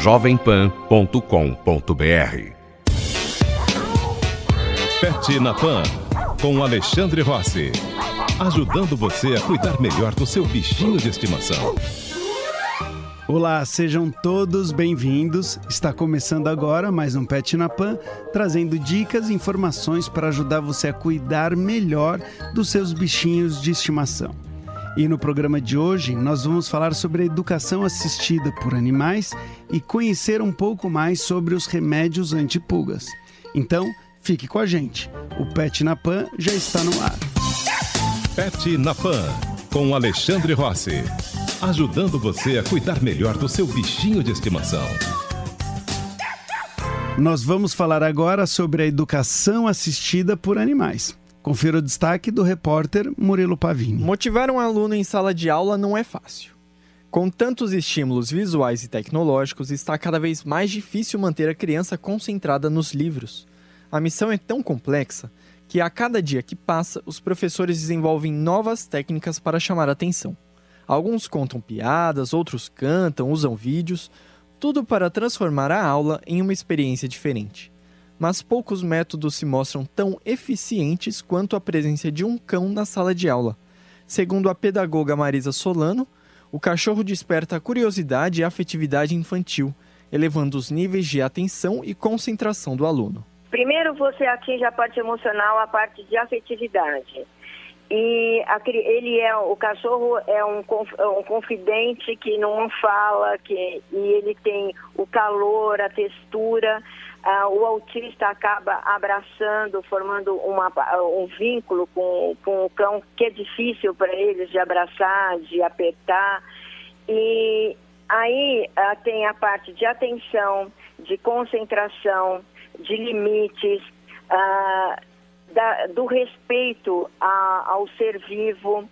jovempan.com.br. Pet na Pan, com Alexandre Rossi. Ajudando você a cuidar melhor do seu bichinho de estimação. Olá, sejam todos bem-vindos. Está começando agora mais um Pet na Pan, trazendo dicas e informações para ajudar você a cuidar melhor dos seus bichinhos de estimação. E no programa de hoje nós vamos falar sobre a educação assistida por animais e conhecer um pouco mais sobre os remédios antipulgas. Então, fique com a gente. O Pet na Pan já está no ar. Pet na Pan, com Alexandre Rossi. Ajudando você a cuidar melhor do seu bichinho de estimação. Nós vamos falar agora sobre a educação assistida por animais. Confira o destaque do repórter Murilo Pavini. Motivar um aluno em sala de aula não é fácil. Com tantos estímulos visuais e tecnológicos, está cada vez mais difícil manter a criança concentrada nos livros. A missão é tão complexa que a cada dia que passa, os professores desenvolvem novas técnicas para chamar a atenção. Alguns contam piadas, outros cantam, usam vídeos, tudo para transformar a aula em uma experiência diferente. Mas poucos métodos se mostram tão eficientes quanto a presença de um cão na sala de aula. Segundo a pedagoga Marisa Solano, o cachorro desperta a curiosidade e a afetividade infantil, elevando os níveis de atenção e concentração do aluno. Primeiro você atinge a parte emocional, a parte de afetividade. E ele é o cachorro é um, é um confidente que não fala, que e ele tem o calor, a textura. Uh, o autista acaba abraçando, formando uma, um vínculo com, com o cão que é difícil para eles de abraçar, de apertar. E aí uh, tem a parte de atenção, de concentração, de limites. Uh, da, do respeito a, ao ser vivo.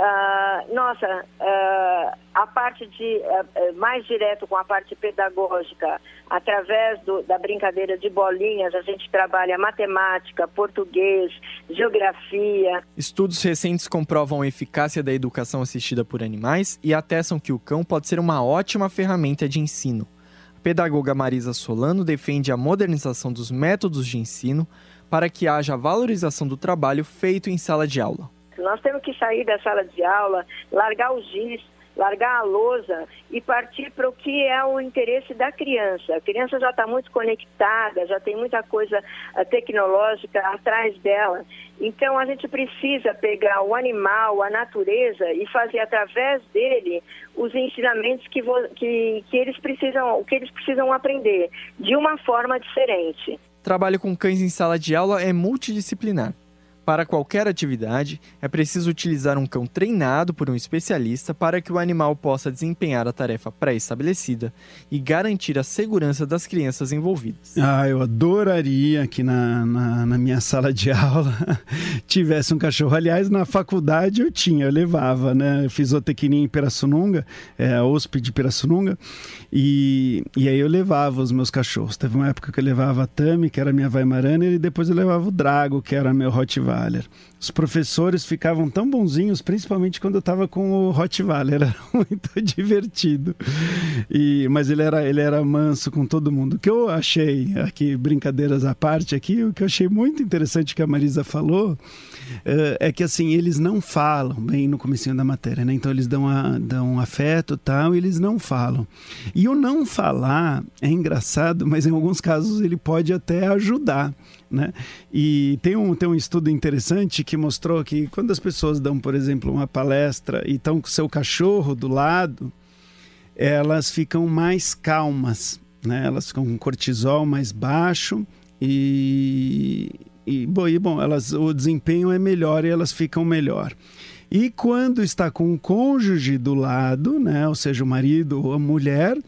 Uh, nossa, uh, a parte de uh, mais direto com a parte pedagógica, através do, da brincadeira de bolinhas, a gente trabalha matemática, português, geografia. Estudos recentes comprovam a eficácia da educação assistida por animais e atestam que o cão pode ser uma ótima ferramenta de ensino. A pedagoga Marisa Solano defende a modernização dos métodos de ensino para que haja valorização do trabalho feito em sala de aula. Nós temos que sair da sala de aula, largar o giz, largar a lousa e partir para o que é o interesse da criança. A criança já está muito conectada, já tem muita coisa uh, tecnológica atrás dela. Então a gente precisa pegar o animal, a natureza e fazer através dele os ensinamentos que, que, que eles precisam, que eles precisam aprender de uma forma diferente. Trabalho com cães em sala de aula é multidisciplinar. Para qualquer atividade, é preciso utilizar um cão treinado por um especialista para que o animal possa desempenhar a tarefa pré-estabelecida e garantir a segurança das crianças envolvidas. Ah, eu adoraria que na, na, na minha sala de aula tivesse um cachorro. Aliás, na faculdade eu tinha, eu levava, né? Eu fiz em Pirassununga, é, a USP de Pirassununga, e, e aí eu levava os meus cachorros. Teve uma época que eu levava a Tami, que era minha Weimaraner, e depois eu levava o Drago, que era meu Rottweiler. Rottweiler. Os professores ficavam tão bonzinhos, principalmente quando eu estava com o Rottweiler, era muito divertido. E, mas ele era, ele era manso com todo mundo. O que eu achei, aqui, brincadeiras à parte aqui, o que eu achei muito interessante que a Marisa falou, uh, é que assim, eles não falam bem no comecinho da matéria, né? Então eles dão, a, dão afeto tal, e eles não falam. E o não falar é engraçado, mas em alguns casos ele pode até ajudar. Né? E tem um, tem um estudo interessante que mostrou que quando as pessoas dão, por exemplo, uma palestra e estão com seu cachorro do lado, elas ficam mais calmas, né? elas ficam com cortisol mais baixo e, e, bom, e bom elas, o desempenho é melhor e elas ficam melhor. E quando está com o cônjuge do lado, né, ou seja, o marido ou a mulher,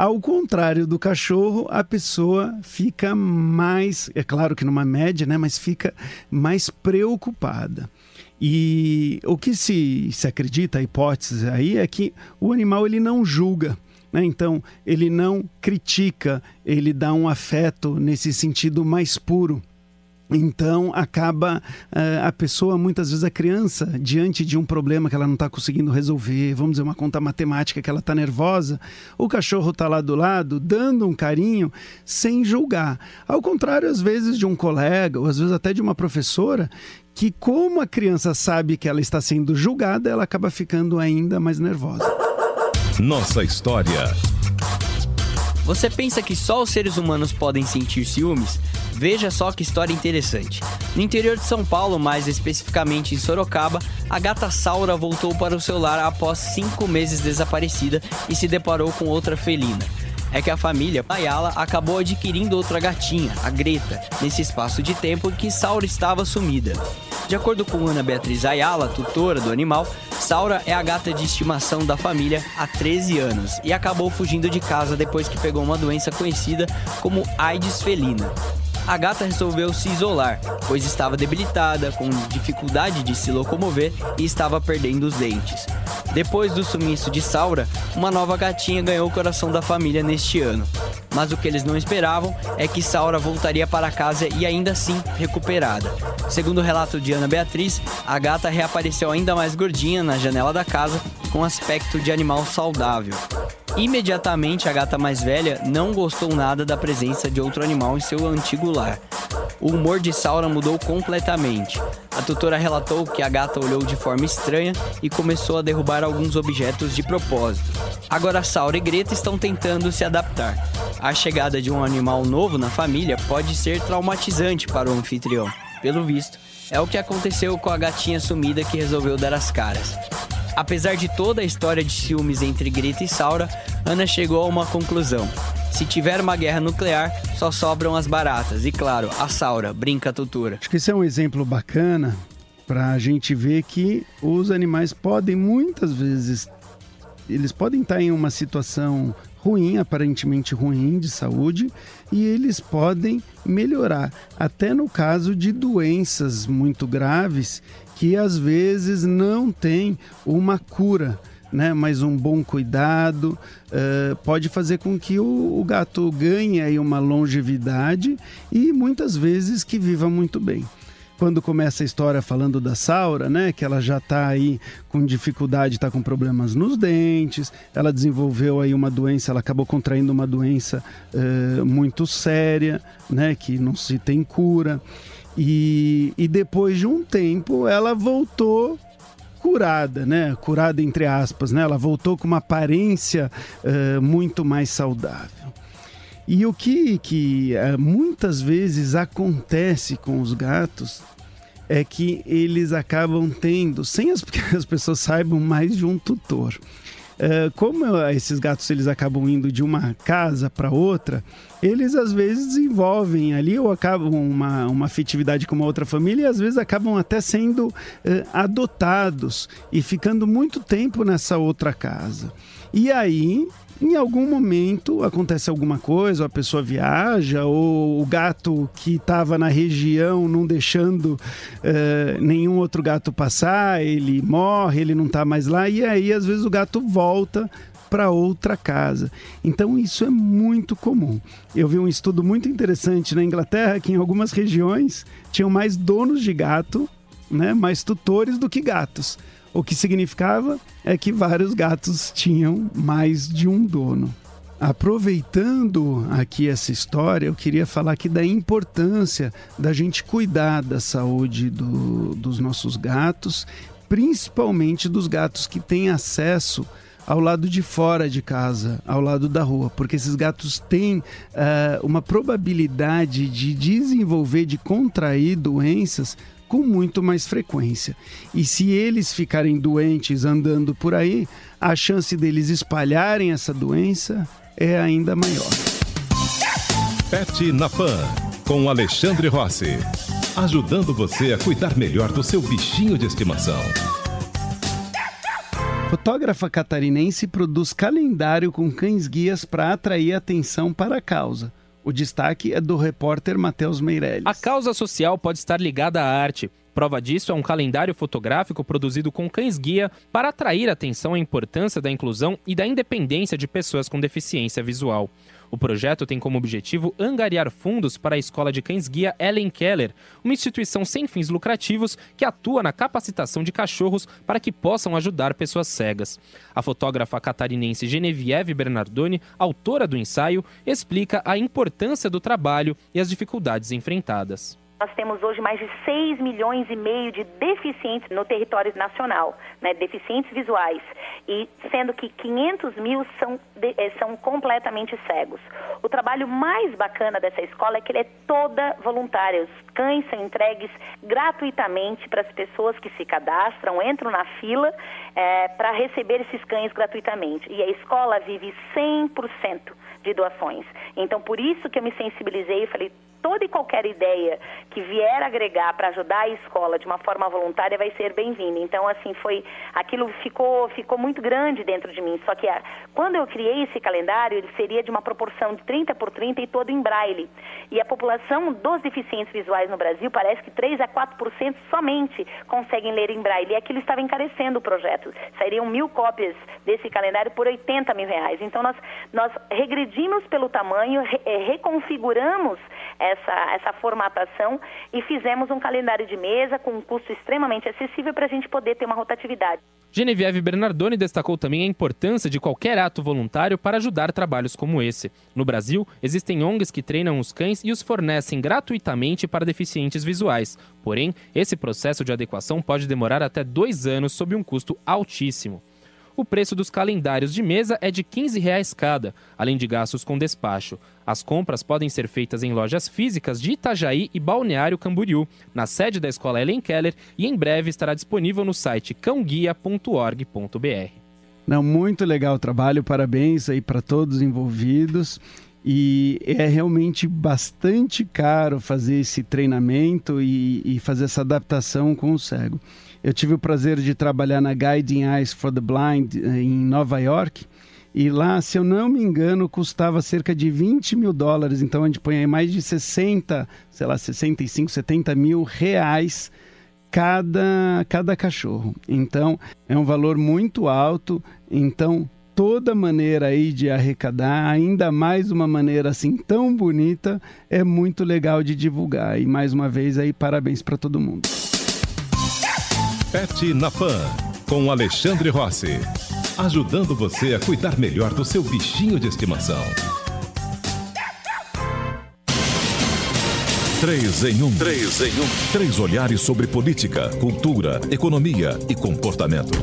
ao contrário do cachorro, a pessoa fica mais, é claro que numa média, né, mas fica mais preocupada. E o que se, se acredita, a hipótese aí, é que o animal ele não julga. Né? Então, ele não critica, ele dá um afeto nesse sentido mais puro. Então, acaba uh, a pessoa, muitas vezes a criança, diante de um problema que ela não está conseguindo resolver, vamos dizer, uma conta matemática que ela está nervosa, o cachorro está lá do lado, dando um carinho, sem julgar. Ao contrário, às vezes, de um colega, ou às vezes até de uma professora, que, como a criança sabe que ela está sendo julgada, ela acaba ficando ainda mais nervosa. Nossa história. Você pensa que só os seres humanos podem sentir ciúmes? Veja só que história interessante. No interior de São Paulo, mais especificamente em Sorocaba, a gata Saura voltou para o seu lar após cinco meses desaparecida e se deparou com outra felina é que a família Ayala acabou adquirindo outra gatinha, a Greta, nesse espaço de tempo em que Saura estava sumida. De acordo com Ana Beatriz Ayala, tutora do animal, Saura é a gata de estimação da família há 13 anos e acabou fugindo de casa depois que pegou uma doença conhecida como AIDS felina a gata resolveu se isolar, pois estava debilitada, com dificuldade de se locomover e estava perdendo os dentes. Depois do sumiço de Saura, uma nova gatinha ganhou o coração da família neste ano. Mas o que eles não esperavam é que Saura voltaria para casa e ainda assim recuperada. Segundo o relato de Ana Beatriz, a gata reapareceu ainda mais gordinha na janela da casa, com aspecto de animal saudável. Imediatamente, a gata mais velha não gostou nada da presença de outro animal em seu antigo lar. O humor de Saura mudou completamente. A tutora relatou que a gata olhou de forma estranha e começou a derrubar alguns objetos de propósito. Agora Saura e Greta estão tentando se adaptar. A chegada de um animal novo na família pode ser traumatizante para o anfitrião. Pelo visto, é o que aconteceu com a gatinha sumida que resolveu dar as caras. Apesar de toda a história de ciúmes entre Greta e Saura, Ana chegou a uma conclusão. Se tiver uma guerra nuclear, só sobram as baratas. E claro, a Saura, brinca a tutora. Acho que esse é um exemplo bacana para a gente ver que os animais podem muitas vezes eles podem estar em uma situação ruim, aparentemente ruim de saúde, e eles podem melhorar, até no caso de doenças muito graves que às vezes não tem uma cura. Né, mas um bom cuidado uh, pode fazer com que o, o, gato ganhe aí uma longevidade e muitas vezes que viva muito bem quando começa a história falando da Saura, né, que ela já está aí com dificuldade, está com problemas nos dentes, ela desenvolveu aí uma doença, ela acabou contraindo uma doença uh, muito séria, né, que não se tem cura. E, e depois de um tempo ela voltou curada, né? Curada entre aspas, né? Ela voltou com uma aparência uh, muito mais saudável. E o que, que uh, muitas vezes acontece com os gatos é que eles acabam tendo, sem as, as pessoas saibam, mais de um tutor. Uh, como esses gatos eles acabam indo de uma casa para outra, eles às vezes desenvolvem ali ou acabam uma, uma afetividade com uma outra família e às vezes acabam até sendo uh, adotados e ficando muito tempo nessa outra casa. E aí em algum momento acontece alguma coisa, a pessoa viaja, ou o gato que estava na região não deixando uh, nenhum outro gato passar, ele morre, ele não está mais lá, e aí às vezes o gato volta para outra casa. Então isso é muito comum. Eu vi um estudo muito interessante na Inglaterra que em algumas regiões tinham mais donos de gato, né, mais tutores do que gatos. O que significava é que vários gatos tinham mais de um dono. Aproveitando aqui essa história, eu queria falar aqui da importância da gente cuidar da saúde do, dos nossos gatos, principalmente dos gatos que têm acesso ao lado de fora de casa, ao lado da rua, porque esses gatos têm uh, uma probabilidade de desenvolver, de contrair doenças com muito mais frequência. E se eles ficarem doentes andando por aí, a chance deles espalharem essa doença é ainda maior. Pet na Pan, com Alexandre Rossi. Ajudando você a cuidar melhor do seu bichinho de estimação. Fotógrafa catarinense produz calendário com cães-guias para atrair atenção para a causa. O destaque é do repórter Matheus Meirelles. A causa social pode estar ligada à arte. Prova disso é um calendário fotográfico produzido com cães-guia para atrair atenção à importância da inclusão e da independência de pessoas com deficiência visual. O projeto tem como objetivo angariar fundos para a Escola de Cães Guia Ellen Keller, uma instituição sem fins lucrativos que atua na capacitação de cachorros para que possam ajudar pessoas cegas. A fotógrafa catarinense Genevieve Bernardoni, autora do ensaio, explica a importância do trabalho e as dificuldades enfrentadas. Nós temos hoje mais de 6 milhões e meio de deficientes no território nacional, né, deficientes visuais, e sendo que 500 mil são, de, eh, são completamente cegos. O trabalho mais bacana dessa escola é que ele é toda voluntária. Os cães são entregues gratuitamente para as pessoas que se cadastram, entram na fila é, para receber esses cães gratuitamente. E a escola vive 100% de doações. Então, por isso que eu me sensibilizei e falei, toda e qualquer ideia que vier agregar para ajudar a escola de uma forma voluntária vai ser bem-vinda. Então, assim, foi aquilo ficou ficou muito grande dentro de mim. Só que a, quando eu criei esse calendário, ele seria de uma proporção de 30 por 30 e todo em braille. E a população dos deficientes visuais no Brasil parece que 3 a 4% somente conseguem ler em braille. E aquilo estava encarecendo o projeto. Sairiam mil cópias desse calendário por 80 mil reais. Então, nós, nós regredimos pelo tamanho, re, eh, reconfiguramos essa, essa formatação e fizemos um calendário de mesa com um custo extremamente acessível para a gente poder ter uma rotatividade. Genevieve Bernardoni destacou também a importância de qualquer ato voluntário para ajudar trabalhos como esse. No Brasil, existem ONGs que treinam os cães e os fornecem gratuitamente para deficientes visuais. Porém, esse processo de adequação pode demorar até dois anos sob um custo altíssimo. O preço dos calendários de mesa é de 15 reais cada, além de gastos com despacho. As compras podem ser feitas em lojas físicas de Itajaí e Balneário Camboriú, na sede da escola Ellen Keller, e em breve estará disponível no site cãoguia.org.br. Não, muito legal o trabalho, parabéns aí para todos os envolvidos. E é realmente bastante caro fazer esse treinamento e, e fazer essa adaptação com o cego. Eu tive o prazer de trabalhar na Guiding Eyes for the Blind eh, em Nova York. E lá, se eu não me engano, custava cerca de 20 mil dólares. Então a gente põe aí mais de 60, sei lá, 65, 70 mil reais cada, cada cachorro. Então é um valor muito alto. Então toda maneira aí de arrecadar, ainda mais uma maneira assim tão bonita, é muito legal de divulgar. E mais uma vez aí parabéns para todo mundo. Pet na Pan, com Alexandre Rossi. Ajudando você a cuidar melhor do seu bichinho de estimação. Três em um. Três em um. Três olhares sobre política, cultura, economia e comportamento.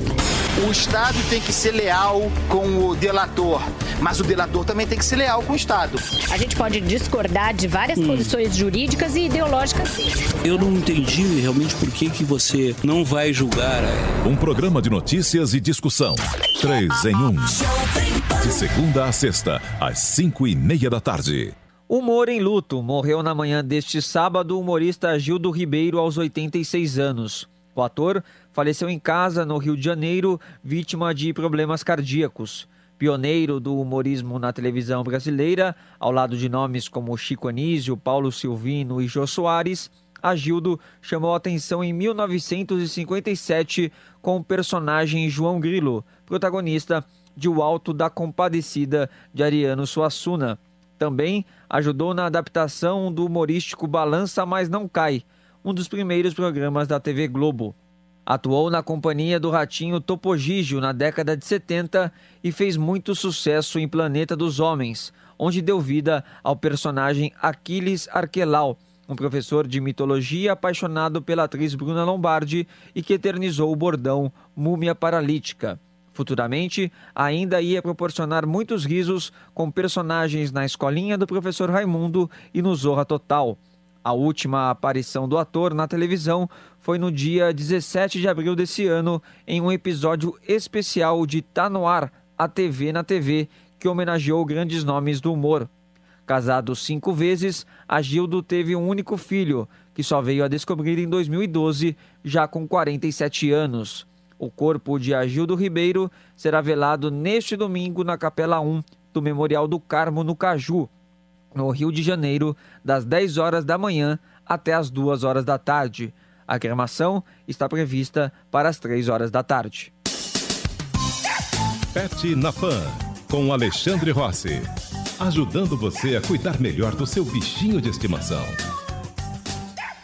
O Estado tem que ser leal com o delator, mas o delator também tem que ser leal com o Estado. A gente pode discordar de várias hum. posições jurídicas e ideológicas. Eu não entendi realmente por que, que você não vai julgar. Um programa de notícias e discussão. Três em um. De segunda a sexta, às cinco e meia da tarde. Humor em luto. Morreu na manhã deste sábado o humorista Gildo Ribeiro, aos 86 anos. O ator faleceu em casa, no Rio de Janeiro, vítima de problemas cardíacos. Pioneiro do humorismo na televisão brasileira, ao lado de nomes como Chico Anísio, Paulo Silvino e Jô Soares, Agildo chamou atenção em 1957 com o personagem João Grilo, protagonista de O Alto da Compadecida de Ariano Suassuna. Também ajudou na adaptação do humorístico Balança Mas Não Cai, um dos primeiros programas da TV Globo. Atuou na companhia do ratinho Topogígio na década de 70 e fez muito sucesso em Planeta dos Homens, onde deu vida ao personagem Aquiles Arquelau, um professor de mitologia apaixonado pela atriz Bruna Lombardi e que eternizou o bordão Múmia Paralítica. Futuramente, ainda ia proporcionar muitos risos com personagens na escolinha do professor Raimundo e no Zorra Total. A última aparição do ator na televisão foi no dia 17 de abril desse ano, em um episódio especial de Tá No Ar, a TV na TV, que homenageou grandes nomes do humor. Casado cinco vezes, Agildo teve um único filho, que só veio a descobrir em 2012, já com 47 anos. O corpo de Agildo Ribeiro será velado neste domingo na Capela 1 do Memorial do Carmo, no Caju, no Rio de Janeiro, das 10 horas da manhã até as 2 horas da tarde. A cremação está prevista para as 3 horas da tarde. Pet na Pan, com Alexandre Rossi. Ajudando você a cuidar melhor do seu bichinho de estimação.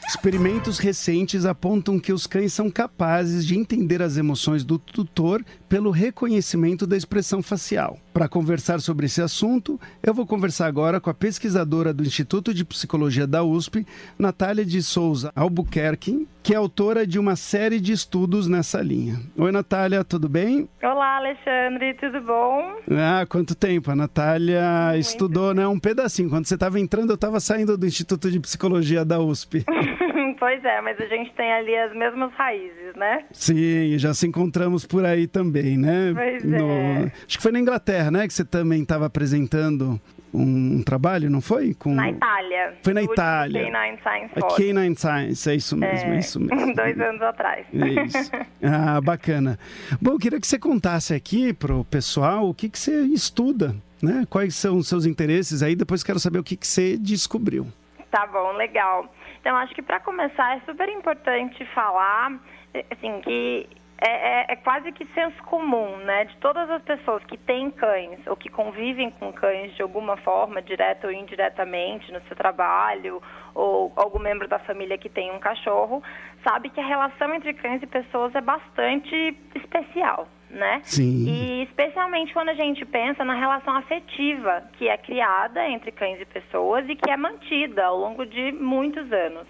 Experimentos recentes apontam que os cães são capazes de entender as emoções do tutor pelo reconhecimento da expressão facial. Para conversar sobre esse assunto, eu vou conversar agora com a pesquisadora do Instituto de Psicologia da USP, Natália de Souza Albuquerque, que é autora de uma série de estudos nessa linha. Oi, Natália, tudo bem? Olá, Alexandre, tudo bom? Ah, quanto tempo? A Natália Muito estudou né, um pedacinho. Quando você estava entrando, eu estava saindo do Instituto de Psicologia da USP. pois é, mas a gente tem ali as mesmas raízes, né? Sim, já se encontramos por aí também, né? Pois no... é. Acho que foi na Inglaterra, né? Que você também estava apresentando um, um, trabalho, não foi? Com... Na Itália. Foi na Itália. K9 Science A K9 Science, é isso mesmo, é, é isso mesmo. Dois anos atrás. É isso. Ah, bacana. Bom, eu queria que você contasse aqui pro pessoal o que, que você estuda, né? Quais são os seus interesses aí, depois quero saber o que, que você descobriu. Tá bom, legal. Então, acho que para começar é super importante falar assim, que é, é, é, quase que senso comum, né? De todas as pessoas que têm cães ou que convivem com cães de alguma forma, direta ou indiretamente, no seu trabalho, ou algum membro da família que tem um cachorro, sabe que a relação entre cães e pessoas é bastante especial, né? Sim. E especialmente quando a gente pensa na relação afetiva que é criada entre cães e pessoas e que é mantida ao longo de muitos anos.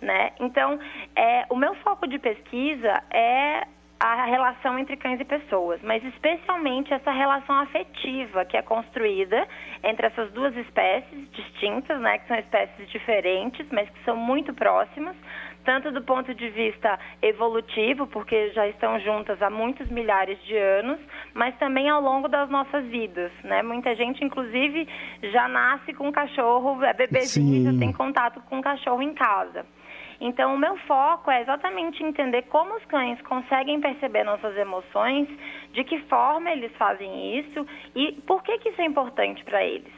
Né? Então, é, o meu foco de pesquisa é a relação entre cães e pessoas, mas especialmente essa relação afetiva que é construída entre essas duas espécies distintas, né, que são espécies diferentes, mas que são muito próximas, tanto do ponto de vista evolutivo, porque já estão juntas há muitos milhares de anos, mas também ao longo das nossas vidas, né? Muita gente, inclusive, já nasce com um cachorro, é bebezinho, já tem contato com um cachorro em casa. Então, o meu foco é exatamente entender como os cães conseguem perceber nossas emoções, de que forma eles fazem isso e por que, que isso é importante para eles.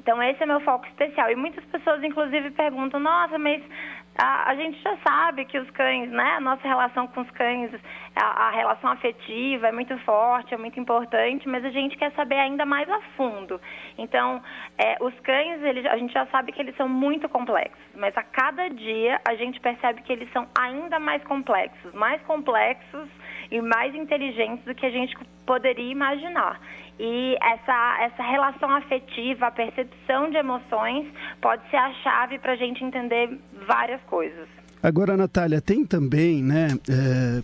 Então, esse é meu foco especial. E muitas pessoas, inclusive, perguntam: nossa, mas a, a, gente já sabe que os cães, né, a nossa relação com os cães, a, a, relação afetiva é muito forte, é muito importante, mas a gente quer saber ainda mais a fundo. Então, é, os cães, eles, a gente já sabe que eles são muito complexos, mas a cada dia a gente percebe que eles são ainda mais complexos, mais complexos e mais inteligentes do que a gente poderia imaginar. E essa, essa relação afetiva, a percepção de emoções, pode ser a chave para a gente entender várias coisas. Agora, Natália, tem também, né? É,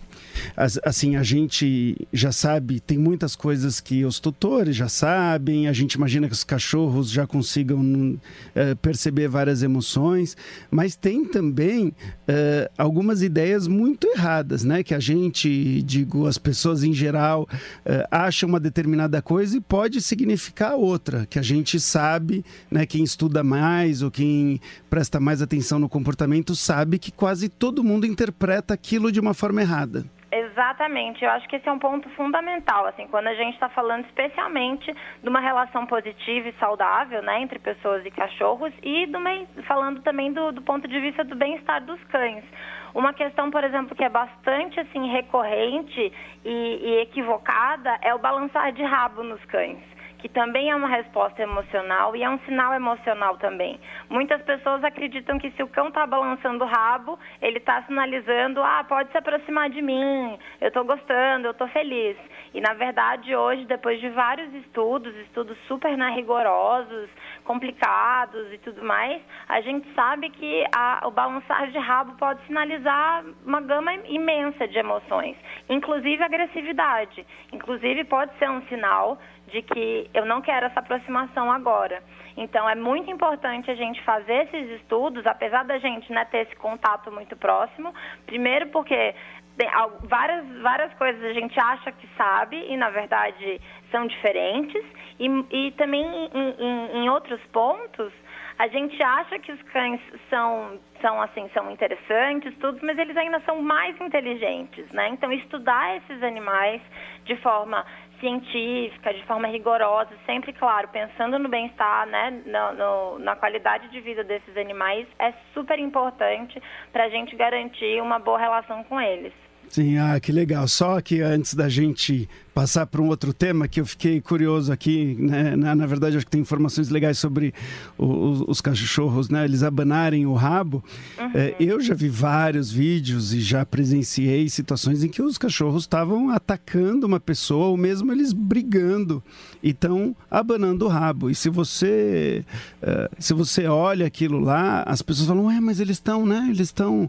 assim, a gente já sabe, tem muitas coisas que os tutores já sabem, a gente imagina que os cachorros já consigam é, perceber várias emoções, mas tem também é, algumas ideias muito erradas, né? Que a gente, digo, as pessoas em geral é, acham uma determinada coisa e pode significar outra, que a gente sabe, né? Quem estuda mais ou quem presta mais atenção no comportamento sabe que quase todo mundo interpreta aquilo de uma forma errada. Exatamente, eu acho que esse é um ponto fundamental, assim, quando a gente está falando especialmente de uma relação positiva e saudável, né, entre pessoas e cachorros, e do falando também do, do ponto de vista do bem-estar dos cães. Uma questão, por exemplo, que é bastante assim recorrente e, e equivocada é o balançar de rabo nos cães que também é uma resposta emocional e é um sinal emocional também. Muitas pessoas acreditam que se o cão está balançando o rabo, ele está sinalizando, ah, pode se aproximar de mim, eu estou gostando, eu estou feliz. E na verdade hoje, depois de vários estudos, estudos super né, rigorosos, complicados e tudo mais, a gente sabe que a, o balançar de rabo pode sinalizar uma gama imensa de emoções, inclusive agressividade. Inclusive pode ser um sinal de que eu não quero essa aproximação agora. Então, é muito importante a gente fazer esses estudos, apesar da gente né, ter esse contato muito próximo. Primeiro, porque várias, várias coisas a gente acha que sabe e, na verdade, são diferentes. E, e também, em, em, em outros pontos, a gente acha que os cães são, são assim, são interessantes, tudo, mas eles ainda são mais inteligentes, né? Então, estudar esses animais de forma científica, de forma rigorosa, sempre, claro, pensando no bem-estar, né, no, no, na qualidade de vida desses animais, é super importante para a gente garantir uma boa relação com eles. Sim, ah, que legal. Só que antes da gente passar para um outro tema que eu fiquei curioso aqui, né? na, na verdade acho que tem informações legais sobre os, os cachorros, né? Eles abanarem o rabo. Uhum. É, eu já vi vários vídeos e já presenciei situações em que os cachorros estavam atacando uma pessoa ou mesmo eles brigando e estão abanando o rabo. E se você uh, se você olha aquilo lá, as pessoas falam, ué, mas eles estão, né? Eles estão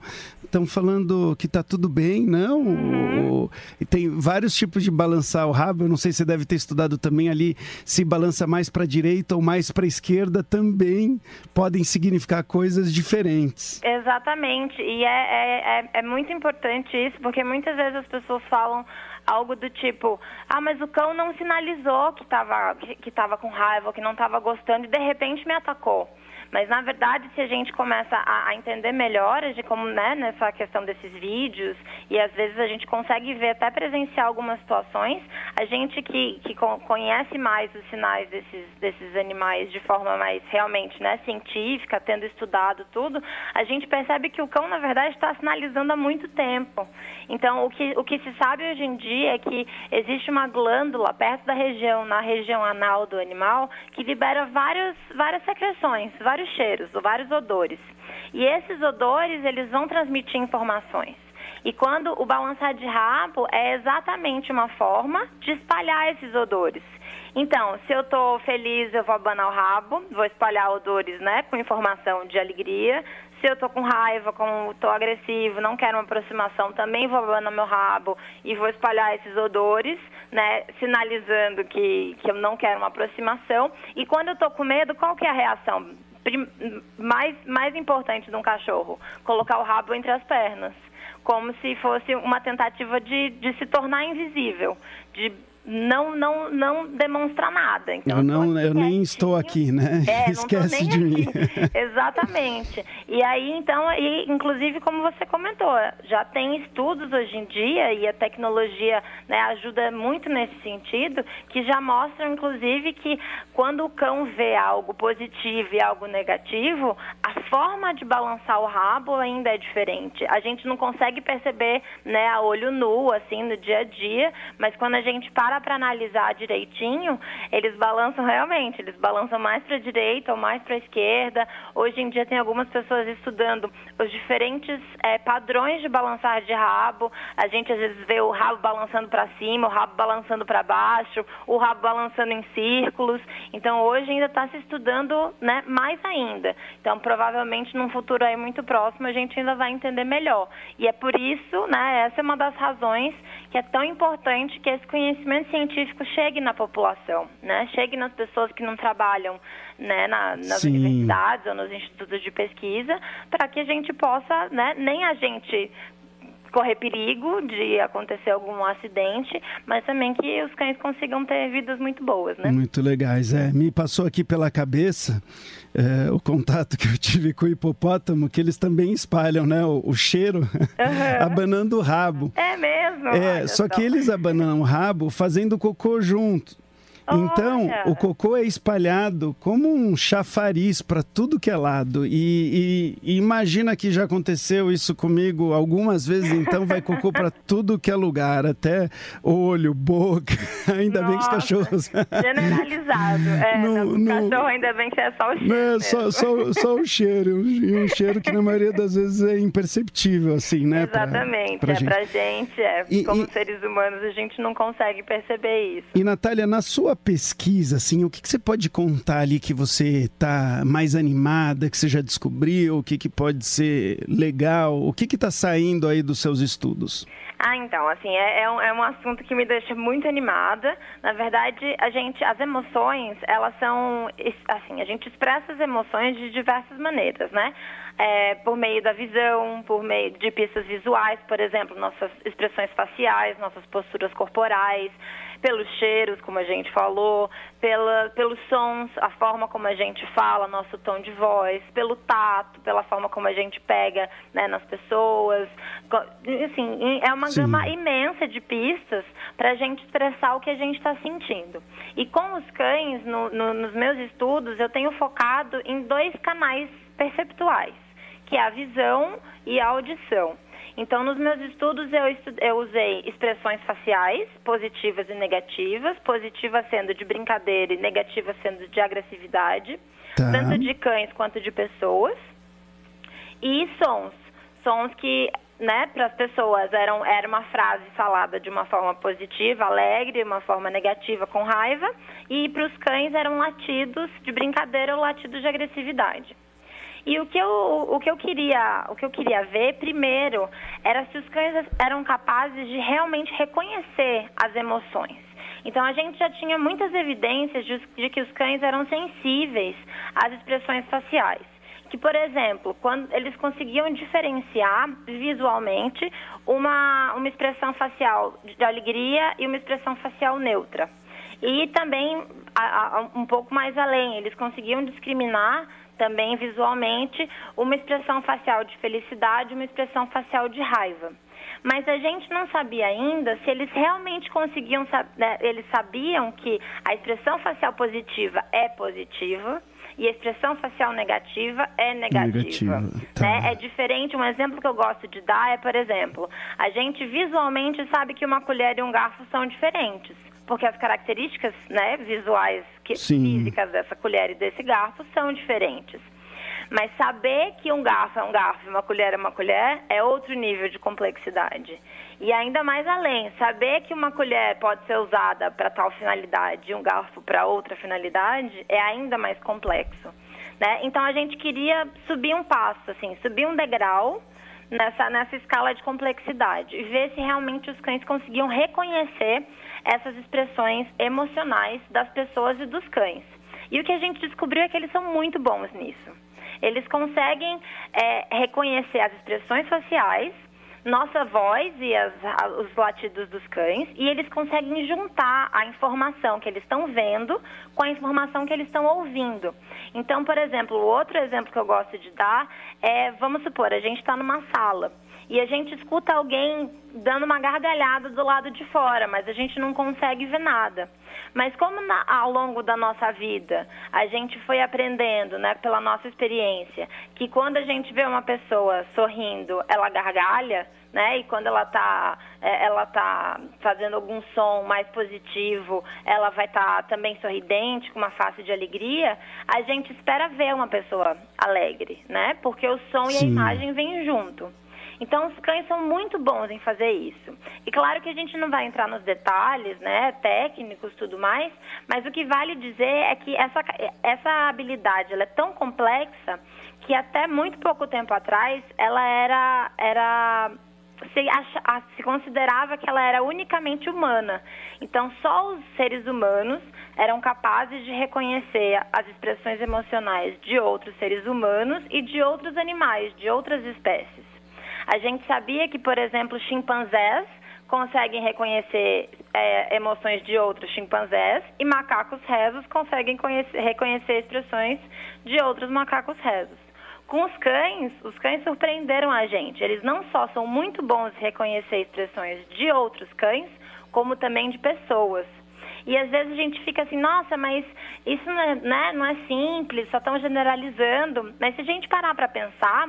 estão falando que está tudo bem, não? Uhum. e tem vários tipos de balançar o rabo. Eu não sei se você deve ter estudado também ali se balança mais para a direita ou mais para a esquerda também podem significar coisas diferentes. Exatamente. E é, é, é, é muito importante isso, porque muitas vezes as pessoas falam algo do tipo, ah, mas o cão não sinalizou que estava que, que tava com raiva, que não estava gostando e de repente me atacou. Mas, na verdade, se a gente começa a, a entender melhor de como, né, nessa questão desses vídeos, e às vezes a gente consegue ver até presenciar algumas situações, a gente que, que conhece mais os sinais desses, desses animais de forma mais realmente né, científica, tendo estudado tudo, a gente percebe que o cão, na verdade, está sinalizando há muito tempo. Então, o que, o que se sabe hoje em dia é que existe uma glândula perto da região, na região anal do animal, que libera várias, várias secreções, cheiros, vários odores. E esses odores, eles vão transmitir informações. E quando o balançar de rabo é exatamente uma forma de espalhar esses odores. Então, se eu estou feliz, eu vou abanar o rabo, vou espalhar odores, né, com informação de alegria. Se eu estou com raiva, como estou agressivo, não quero uma aproximação, também vou abanar meu rabo e vou espalhar esses odores, né, sinalizando que, que eu não quero uma aproximação. E quando eu estou com medo, qual que é a reação? Mais, mais importante de um cachorro, colocar o rabo entre as pernas, como se fosse uma tentativa de, de se tornar invisível, de não não não demonstra nada. Então, eu não eu nem estou aqui, né? É, Esquece de mim. Exatamente. E aí então, e, inclusive como você comentou, já tem estudos hoje em dia e a tecnologia né, ajuda muito nesse sentido, que já mostram inclusive que quando o cão vê algo positivo e algo negativo, a forma de balançar o rabo ainda é diferente. A gente não consegue perceber, né, a olho nu assim no dia a dia, mas quando a gente para para analisar direitinho, eles balançam realmente, eles balançam mais para a direita ou mais para a esquerda. Hoje em dia tem algumas pessoas estudando os diferentes é, padrões de balançar de rabo. A gente às vezes vê o rabo balançando para cima, o rabo balançando para baixo, o rabo balançando em círculos. Então hoje ainda está se estudando né, mais ainda. Então provavelmente num futuro aí muito próximo a gente ainda vai entender melhor. E é por isso, né, essa é uma das razões que é tão importante que esse conhecimento científico chegue na população, né? Chegue nas pessoas que não trabalham né, na, nas Sim. universidades ou nos institutos de pesquisa, para que a gente possa, né, nem a gente correr perigo de acontecer algum acidente, mas também que os cães consigam ter vidas muito boas, né? Muito legais. É, me passou aqui pela cabeça é, o contato que eu tive com o hipopótamo, que eles também espalham, né, o, o cheiro, uhum. abanando o rabo. É mesmo? É, só, só que eles abanam o rabo fazendo cocô junto. Então, Olha. o cocô é espalhado como um chafariz para tudo que é lado. E, e, e, imagina que já aconteceu isso comigo algumas vezes, então vai cocô para tudo que é lugar, até olho, boca. Ainda Nossa, bem que os cachorros. Generalizado. É, no, no, no... cachorro, ainda bem que é só o cheiro. É, só, só, só, o cheiro. E um cheiro que na maioria das vezes é imperceptível, assim, né? Exatamente. Pra, pra é, gente. pra gente, é. E, como seres humanos, a gente não consegue perceber isso. E, Natália, na sua pesquisa, assim, o que, que você pode contar ali que você está mais animada, que você já descobriu, o que, que pode ser legal, o que está saindo aí dos seus estudos? Ah, então, assim, é, é, um, é um assunto que me deixa muito animada. Na verdade, a gente, as emoções, elas são, assim, a gente expressa as emoções de diversas maneiras, né? É, por meio da visão, por meio de pistas visuais, por exemplo, nossas expressões faciais, nossas posturas corporais pelos cheiros, como a gente falou, pela, pelos sons, a forma como a gente fala, nosso tom de voz, pelo tato, pela forma como a gente pega né, nas pessoas. Assim, é uma Sim. gama imensa de pistas para a gente expressar o que a gente está sentindo. E com os cães, no- no- nos meus estudos, eu tenho focado em dois canais perceptuais, que é a visão e a audição. Então, nos meus estudos, eu, estu- eu usei expressões faciais, positivas e negativas, positiva sendo de brincadeira e negativa sendo de agressividade, Tá. tanto de cães quanto de pessoas. E sons. Sons que, né, para as pessoas eram era uma frase falada de uma forma positiva, alegre, uma forma negativa, com raiva, e para os cães eram latidos de brincadeira ou latidos de agressividade. E o que eu, o que eu queria, o que eu queria ver primeiro era se os cães eram capazes de realmente reconhecer as emoções. Então a gente já tinha muitas evidências de, de que os cães eram sensíveis às expressões faciais. Que, por exemplo, quando eles conseguiam diferenciar visualmente uma, uma expressão facial de alegria e uma expressão facial neutra. E também, a- a- um pouco mais além, eles conseguiam discriminar também visualmente uma expressão facial de felicidade uma expressão facial de raiva. Mas a gente não sabia ainda se eles realmente conseguiam, né, eles sabiam que a expressão facial positiva é positiva e a expressão facial negativa é negativa. Negativa, tá. né? É diferente, um exemplo que eu gosto de dar é, por exemplo, a gente visualmente sabe que uma colher e um garfo são diferentes, porque as características né, visuais que, Sim. físicas dessa colher e desse garfo são diferentes. Mas saber que um garfo é um garfo e uma colher é uma colher é outro nível de complexidade. E ainda mais além, saber que uma colher pode ser usada para tal finalidade e um garfo para outra finalidade é ainda mais complexo. Né? Então a gente queria subir um passo, assim, subir um degrau nessa, nessa escala de complexidade ver se realmente os cães conseguiam reconhecer essas expressões emocionais das pessoas e dos cães. E o que a gente descobriu é que eles são muito bons nisso. Eles conseguem é, reconhecer as expressões faciais, nossa voz e as- os latidos dos cães, e eles conseguem juntar a informação que eles estão vendo com a informação que eles estão ouvindo. Então, por exemplo, outro exemplo que eu gosto de dar é, vamos supor, a gente está numa sala e a gente escuta alguém dando uma gargalhada do lado de fora, mas a gente não consegue ver nada. Mas como na- ao longo da nossa vida a gente foi aprendendo, né, pela nossa experiência, que quando a gente vê uma pessoa sorrindo, ela gargalha, né, e quando ela está ela tá fazendo algum som mais positivo, ela vai estar também sorridente, com uma face de alegria, a gente espera ver uma pessoa alegre, né? Porque o som e a Sim. imagem vêm junto. Então, os cães são muito bons em fazer isso. E claro que a gente não vai entrar nos detalhes, né, técnicos, tudo mais, mas o que vale dizer é que essa, essa habilidade ela é tão complexa que até muito pouco tempo atrás ela era, era se, se considerava que ela era unicamente humana. Então, só os seres humanos eram capazes de reconhecer as expressões emocionais de outros seres humanos e de outros animais, de outras espécies. A gente sabia que, por exemplo, chimpanzés conseguem reconhecer é, emoções de outros chimpanzés e macacos rezos conseguem conhecer- reconhecer expressões de outros macacos rezos. Com os cães, os cães surpreenderam a gente. Eles não só são muito bons em reconhecer expressões de outros cães, como também de pessoas. E às vezes a gente fica assim, nossa, mas isso não é, né, não é simples, só estão generalizando. Mas se a gente parar para pensar,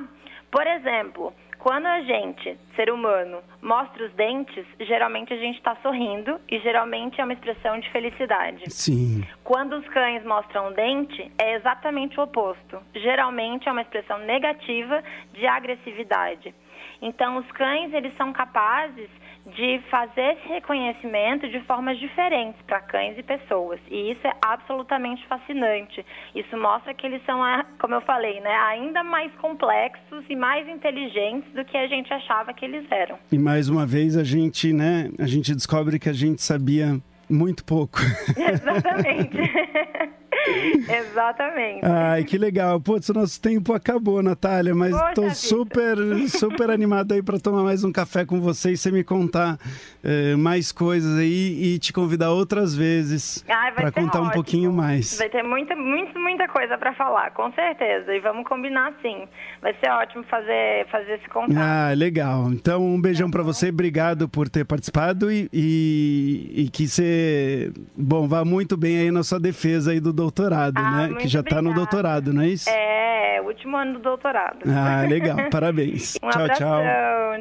por exemplo, quando a gente, ser humano, mostra os dentes, geralmente a gente está sorrindo e geralmente é uma expressão de felicidade. Sim. Quando os cães mostram o dente, é exatamente o oposto. Geralmente é uma expressão negativa de agressividade. Então, os cães, eles são capazes de fazer esse reconhecimento de formas diferentes para cães e pessoas. E isso é absolutamente fascinante. Isso mostra que eles são, como eu falei, né, ainda mais complexos e mais inteligentes do que a gente achava que eles eram. E mais uma vez a gente, né, a gente descobre que a gente sabia Muito pouco. Exatamente. Exatamente. Ai, que legal. Putz, o nosso tempo acabou, Natália, mas vida. super, super animado aí para tomar mais um café com você e você me contar eh, mais coisas aí e te convidar outras vezes para contar um ótimo. pouquinho mais. Vai ter muita, muita, muita coisa para falar, com certeza. E vamos combinar sim. Vai ser ótimo fazer, fazer esse contato. Ah, legal. Então, um beijão para você. Obrigado por ter participado e, e, e que você, bom, vá muito bem aí na sua defesa aí do doutorado, Ah, né? Que já tá no doutorado, não é isso? É, último ano do doutorado. Ah, legal. Parabéns. Um tchau, tchau.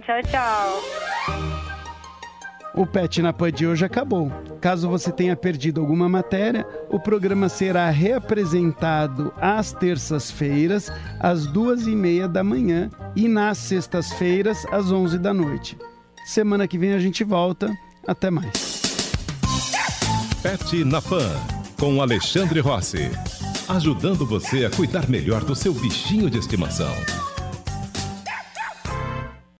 Tchau, tchau. O Pet na Pan de hoje acabou. Caso você tenha perdido alguma matéria, o programa será reapresentado às terças-feiras, às duas e meia da manhã e nas sextas-feiras, às onze da noite. Semana que vem a gente volta. Até mais. Pet na Pan, com Alexandre Rossi. Ajudando você a cuidar melhor do seu bichinho de estimação.